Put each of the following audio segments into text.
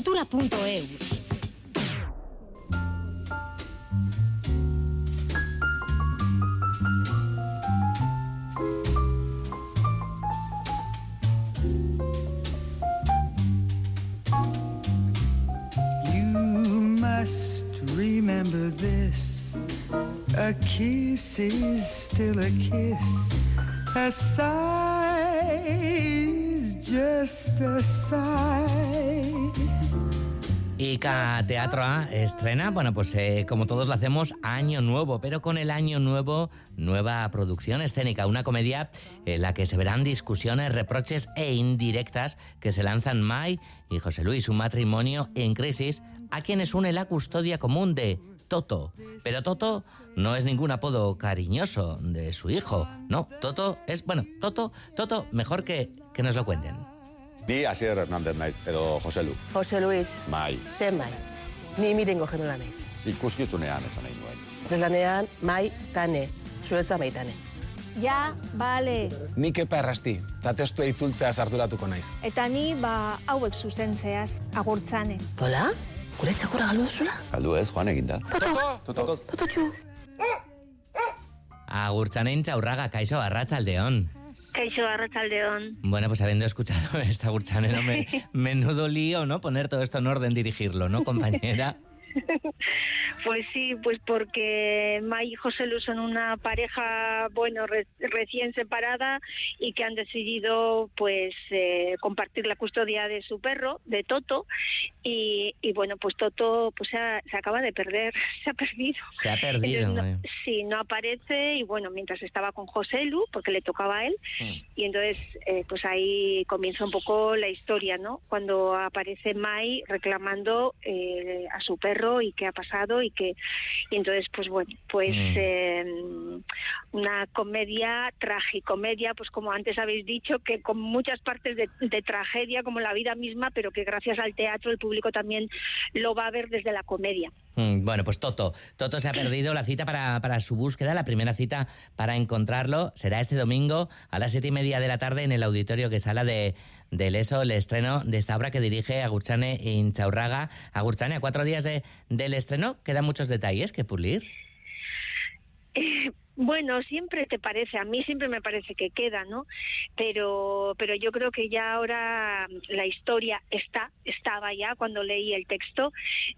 cultura.eus. remember this A kiss is still a kiss A sigh just a Teatro estrena, bueno, pues eh, como todos lo hacemos, Año Nuevo, pero con el Año Nuevo, nueva producción escénica, una comedia en la que se verán discusiones, reproches e indirectas que se lanzan Mai y José Luis, un matrimonio en crisis, a quienes une la custodia común de Toto. Pero Toto no es ningún apodo cariñoso de su hijo, no, Toto es, bueno, Toto, Toto, mejor que, que nos lo cuenten. Ni Asier Hernández naiz, edo Jose Lu. Jose Luis. Mai. Zen mai. Ni mirengo genula naiz. Ikuskizunean esan nahi nuen. Zeslanean, mai, tane. Zuretza mai tane. Ja, bale. Nik epa errasti, eta testua itzultzea sarturatuko naiz. Eta ni, ba, hauek zuzentzeaz, agurtzane. Bola? Gure txakura galdu duzula? Galdu ez, joan eginda. Toto! Toto! Toto txu! Agurtzanen txaurraga, kaixo, arratsaldeon. Kaixo, Arrachaldeón. Bueno, pues habiendo escuchado esta Gurchanero, me, menudo lío, ¿no? Poner todo esto en orden, dirigirlo, ¿no, compañera? Pues sí, pues porque May y José Lu son una pareja, bueno, re- recién separada y que han decidido, pues, eh, compartir la custodia de su perro, de Toto, y, y bueno, pues Toto, pues se, ha- se acaba de perder, se ha perdido. Se ha perdido, Entonces, eh. no- sí, no aparece y bueno, mientras estaba con José Lu, porque le tocaba a él, y entonces eh, pues ahí comienza un poco la historia, ¿no? Cuando aparece Mai reclamando eh, a su perro y qué ha pasado y que y entonces pues bueno, pues Mm. eh, una comedia tragicomedia, pues como antes habéis dicho, que con muchas partes de, de tragedia como la vida misma, pero que gracias al teatro el público también lo va a ver desde la comedia. Mm, Bueno, pues Toto. Toto se ha perdido la cita para, para su búsqueda. La primera cita para encontrarlo será este domingo a las siete y media de la tarde en el auditorio que sala de, del ESO, el estreno de esta obra que dirige Agurchane Inchaurraga. Agurchane, a cuatro días de- del estreno quedan muchos detalles que pulir. Eh, Bueno, siempre te parece, a mí siempre me parece que queda, ¿no? Pero, pero yo creo que ya ahora la historia está, estaba ya cuando leí el texto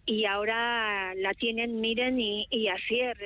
y ahora la tienen Miren y, y Asier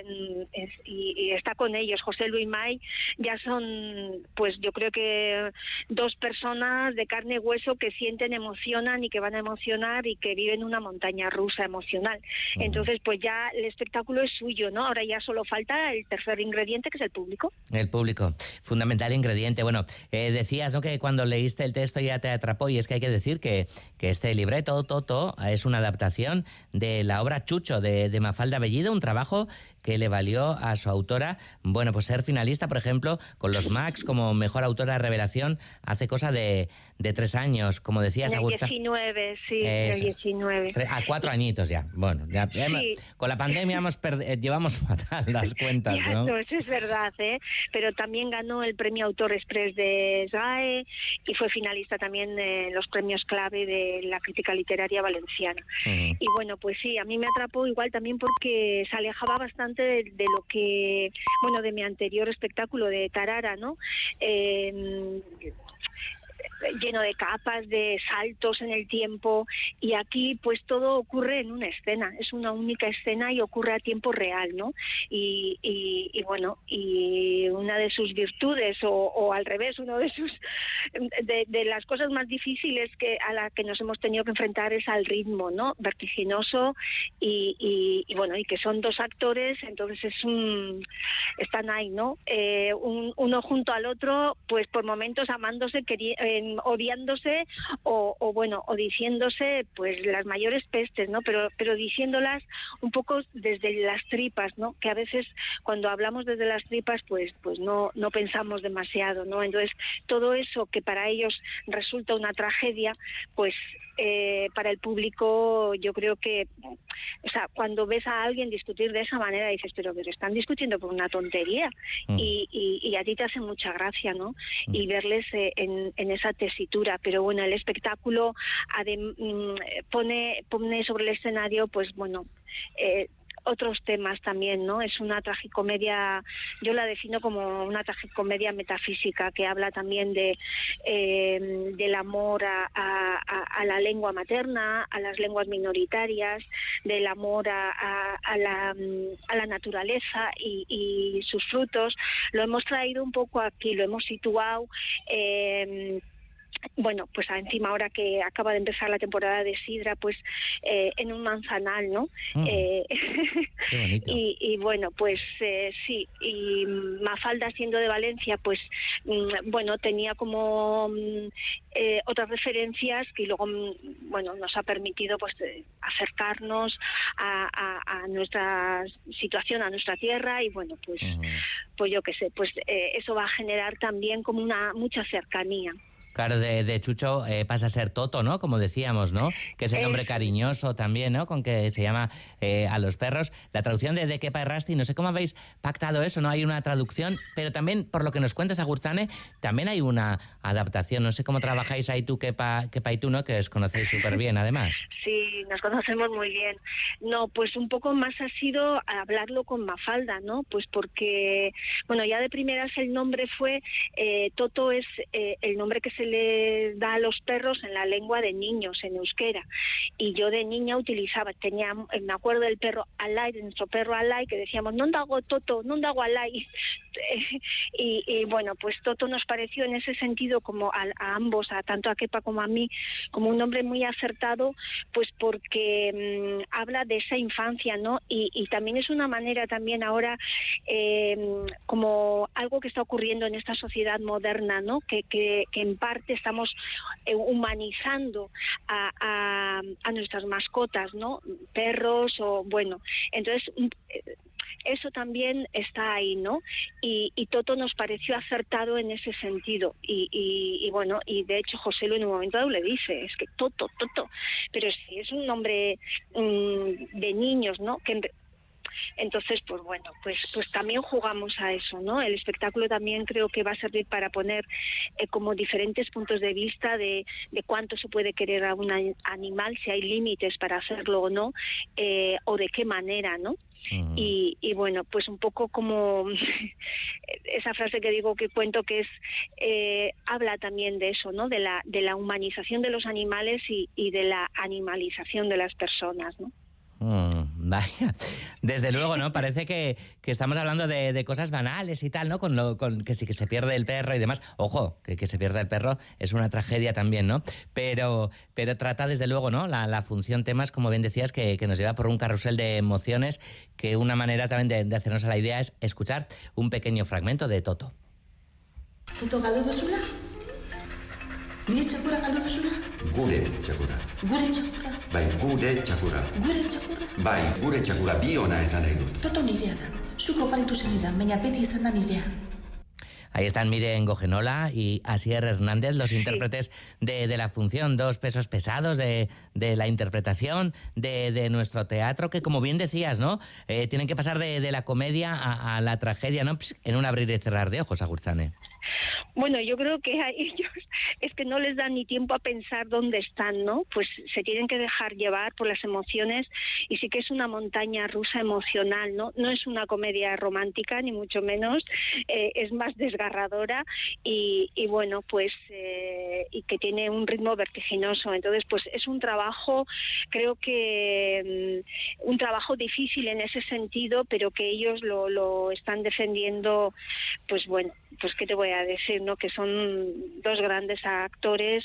es- y, y está con ellos. José Luis May ya son, pues yo creo que dos personas de carne y hueso que sienten, emocionan y que van a emocionar y que viven una montaña rusa emocional. Entonces, pues ya el espectáculo es suyo, ¿no? Ahora ya solo falta el tercer ingrediente, que es el público. El público, fundamental ingrediente. Bueno, eh, decías ¿no? que cuando leíste el texto ya te atrapó y es que hay que decir que, que este libreto, Toto, es una adaptación de la obra Chucho de, de Mafalda Bellido, un trabajo que le valió a su autora, bueno, pues ser finalista, por ejemplo, con los Max como mejor autora revelación hace cosa de, de tres años, como decías, En el Agurcha. 19, sí, en el Eso. 19. Tre- A cuatro añitos ya. Bueno, ya, hemos- Sí. con la pandemia hemos eh, llevamos fatal las cuentas, ¿no? Es verdad, ¿eh? Pero también ganó el premio Autor Express de SGAE y fue finalista también en los premios clave de la crítica literaria valenciana. Y bueno, pues sí, a mí me atrapó igual también porque se alejaba bastante de, de lo que, bueno, de mi anterior espectáculo de Tarara, ¿no? Eh, lleno de capas, de saltos en el tiempo y aquí pues todo ocurre en una escena, es una única escena y ocurre a tiempo real, ¿no? Y, y- bueno, y una de sus virtudes o, al revés, uno de sus de, las cosas más difíciles que a la que nos hemos tenido que enfrentar es al ritmo, ¿no? Vertiginoso y, y- bueno, y que son dos actores, entonces es un están ahí, ¿no? Eh, un- uno junto al otro, pues por momentos amándose, queri- eh, odiándose o, o, bueno, o diciéndose pues las mayores pestes, ¿no? Pero, pero diciéndolas un poco desde las tripas, ¿no? Que a veces cuando hablamos desde las tripas, pues, pues no, no pensamos demasiado, ¿no? Entonces todo eso que para ellos resulta una tragedia, pues eh, para el público yo creo que, o sea, cuando ves a alguien discutir de esa manera dices, pero, pero están discutiendo por una tontería Mm. y, y, y a ti te hace mucha gracia, ¿no? Y verles eh, en, en esa tesitura, pero bueno, el espectáculo mm, pone, pone sobre el escenario, pues bueno, eh, otros temas también, ¿no? Es una tragicomedia, yo la defino como una tragicomedia metafísica que habla también de eh, del amor a, la lengua materna, a las lenguas minoritarias, del amor a, a- mm, la naturaleza y, y sus frutos. Lo hemos traído un poco aquí, lo hemos situado. eh, bueno, pues encima ahora que acaba de empezar la temporada de sidra, pues eh, en un manzanal, ¿no? Mm, Eh, qué bonito. y, y bueno, pues eh, sí, y Mafalda siendo de Valencia, pues mm, bueno, tenía como mm, eh, otras referencias que luego, mm, bueno, nos ha permitido pues eh, acercarnos a, a- a nuestra situación, a nuestra tierra y bueno, pues, pues yo qué sé, pues eh, eso va a generar también como una mucha cercanía. Claro, de, de Chucho eh, pasa a ser Toto, ¿no? Como decíamos, ¿no? Que es el nombre Eso. cariñoso también, ¿no? Con que se llama eh, a los perros. La traducción de De Kepa Errasti, no sé cómo habéis pactado eso, ¿no? Hay una traducción, pero también, por lo que nos cuentas, Agurchane, también hay una adaptación. No sé cómo trabajáis ahí tú, Kepa, Kepa y tú, ¿no? Que os conocéis súper bien, además. Sí, nos conocemos muy bien. No, pues un poco más ha sido hablarlo con Mafalda, ¿no? Pues porque, bueno, ya de primeras el nombre fue, eh, Toto es eh, el nombre que se le da a los perros en la lengua de niños, en euskera. Y yo de niña utilizaba, tenía, me acuerdo del perro Alay, de nuestro perro Alay, que decíamos, no hago Toto, no hago Alay. y, y bueno, pues Toto nos pareció en ese sentido como a, a ambos, a tanto a Kepa como a mí, como un nombre muy acertado, pues porque mm, habla de esa infancia, ¿no? Y, también es una manera también ahora eh, como algo que está ocurriendo en esta sociedad moderna, ¿no? Que, que, que en parte estamos eh, humanizando a, nuestras mascotas, ¿no? Perros o bueno, entonces mm, eh, eso también está ahí, ¿no? Y, y Toto nos pareció acertado en ese sentido. Y, y- bueno, y de hecho José en un momento dado le dice, es que Toto, Toto, pero si es un nombre mm, de niños, ¿no? Que entonces, pues bueno, pues, pues también jugamos a eso, ¿no? El espectáculo también creo que va a servir para poner eh, como diferentes puntos de vista de, de cuánto se puede querer a un ani- animal, si hay límites para hacerlo o no, eh, o de qué manera, ¿no? Y, y bueno, pues un poco como esa frase que digo que cuento que es eh, habla también de eso, ¿no? De la de la humanización de los animales y, y de la animalización de las personas, ¿no? Mm, vaya. Desde luego, ¿no? Parece que, que estamos hablando de, de cosas banales y tal, ¿no? Con lo, con que sí que se pierde el perro y demás. Ojo, que, que se pierda el perro es una tragedia también, ¿no? Pero, pero trata desde luego, ¿no? La, la función temas, como bien decías, que, que nos lleva por un carrusel de emociones, que una manera también de, hacernos a la idea es escuchar un pequeño fragmento de Toto. Toto galdu duzula? Nire txakura galdu duzula? Gure txakura. Gure txakura? Bai, gure txakura. Gure txakura? Bai, gure txakura bi ona esan nahi dut. Toto nirea da. Zuk oparitu zenidan, baina beti izan da nirea. Ahí están Miren Gogenola y Asier Hernández, los intérpretes de, de la función, dos pesos pesados de, de la interpretación de, de nuestro teatro, que como bien decías, ¿no? Eh, tienen que pasar de, la comedia a, a la tragedia, ¿no? Pss, En un abrir y cerrar de ojos, Agurchane. Bueno, yo creo que a ellos es que no les da ni tiempo a pensar dónde están, ¿no? Pues se tienen que dejar llevar por las emociones y sí que es una montaña rusa emocional, ¿no? No es una comedia romántica, ni mucho menos, eh, es más y, bueno, pues, eh, y que tiene un ritmo vertiginoso. Entonces, pues es un trabajo, creo que mm, un trabajo difícil en ese sentido, pero que ellos lo, lo están defendiendo, pues bueno, pues qué te voy a decir, ¿no? Que son dos grandes actores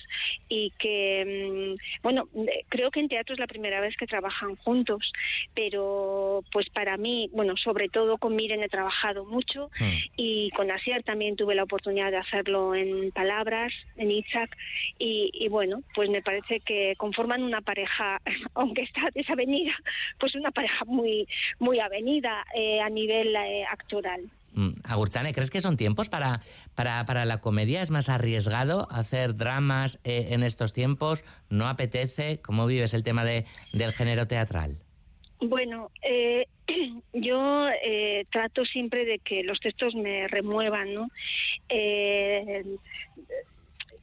y que, mm, bueno, eh, creo que en teatro es la primera vez que trabajan juntos, pero pues para mí, bueno, sobre todo con Miren he trabajado mucho Hmm. y con Asier también tuve la oportunidad de hacerlo en Palabras, en Itzhak, y, y bueno, pues me parece que conforman una pareja, aunque está desavenida, pues una pareja muy, muy avenida eh, a nivel eh, actoral. Mm, Agurchane, ¿crees que son tiempos para, para, para la comedia? ¿Es más arriesgado hacer dramas eh, en estos tiempos? ¿No apetece? ¿Cómo vives el tema de, del género teatral? Bueno, eh, yo eh, trato siempre de que los textos me remuevan, ¿no?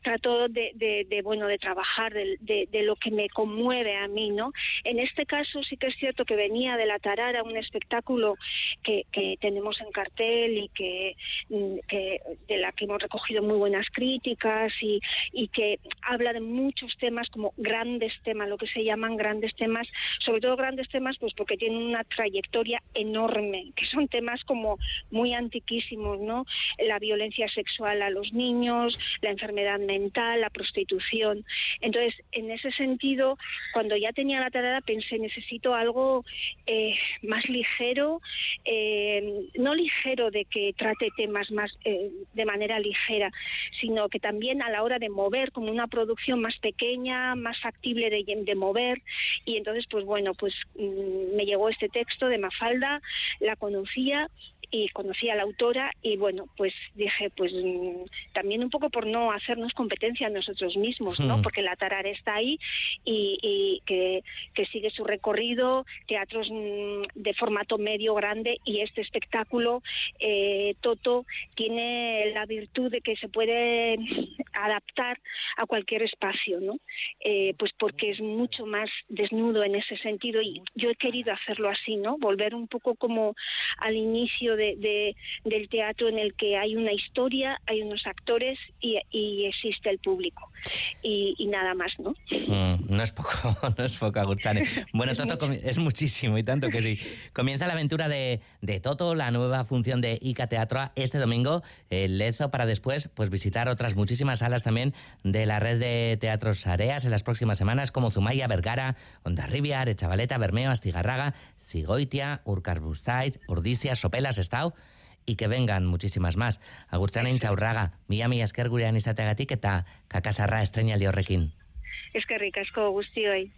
Trato de, bueno de trabajar de, lo que me conmueve a mí, ¿no? En este caso sí que es cierto que venía de la Tarara, un espectáculo que, que tenemos en cartel y mm, que- de la que hemos recogido muy buenas críticas y, y que habla de muchos temas como grandes temas, lo que se llaman grandes temas, sobre todo grandes temas pues porque tienen una trayectoria enorme, que son temas como muy antiquísimos, ¿no? La violencia sexual a los niños, la enfermedad mental, la prostitución. Entonces, en ese sentido, cuando ya tenía la tarada pensé, necesito algo eh, más ligero, eh, no ligero de que trate temas más eh, de manera ligera, sino que también a la hora de mover, como una producción más pequeña, más factible de, de mover. Y entonces, pues bueno, pues mm, me llegó este texto de Mafalda, la conocía y conocí a la autora y bueno, pues dije, pues mm, también un poco por no hacernos competencia a nosotros mismos, ¿no? Hmm. Porque la tarara está ahí y, y que, que sigue su recorrido, teatros mm, de formato medio grande y este espectáculo, eh, Toto, tiene la virtud de que se puede adaptar a cualquier espacio, ¿no? Eh, pues porque es mucho más desnudo en ese sentido y yo he querido hacerlo así, ¿no? Volver un poco como al inicio de, de- del teatro en el que hay una historia, hay unos actores y, y existe el público y, y nada más, ¿no? Mm, no es poco, no es poco, Agurchane. Bueno, Toto es muchísimo y tanto que sí. Comienza la aventura de, de Toto, la nueva función de Ica Teatro este domingo en Lezo para después pues visitar otras muchísimas salas también de la red de teatros Areas en las próximas semanas como Zumaya, Vergara, Ondarribia, Arechavaleta, Bermeo, Astigarraga, Cigoitia, Urkar Bustaiz, Ordizia, Sopela, Sestao y que vengan muchísimas más. Agurtzane intxaurraga, mila mila esker gurean izateagatik eta kakasarra estrenaldi horrekin. Es que ricasco guztioi.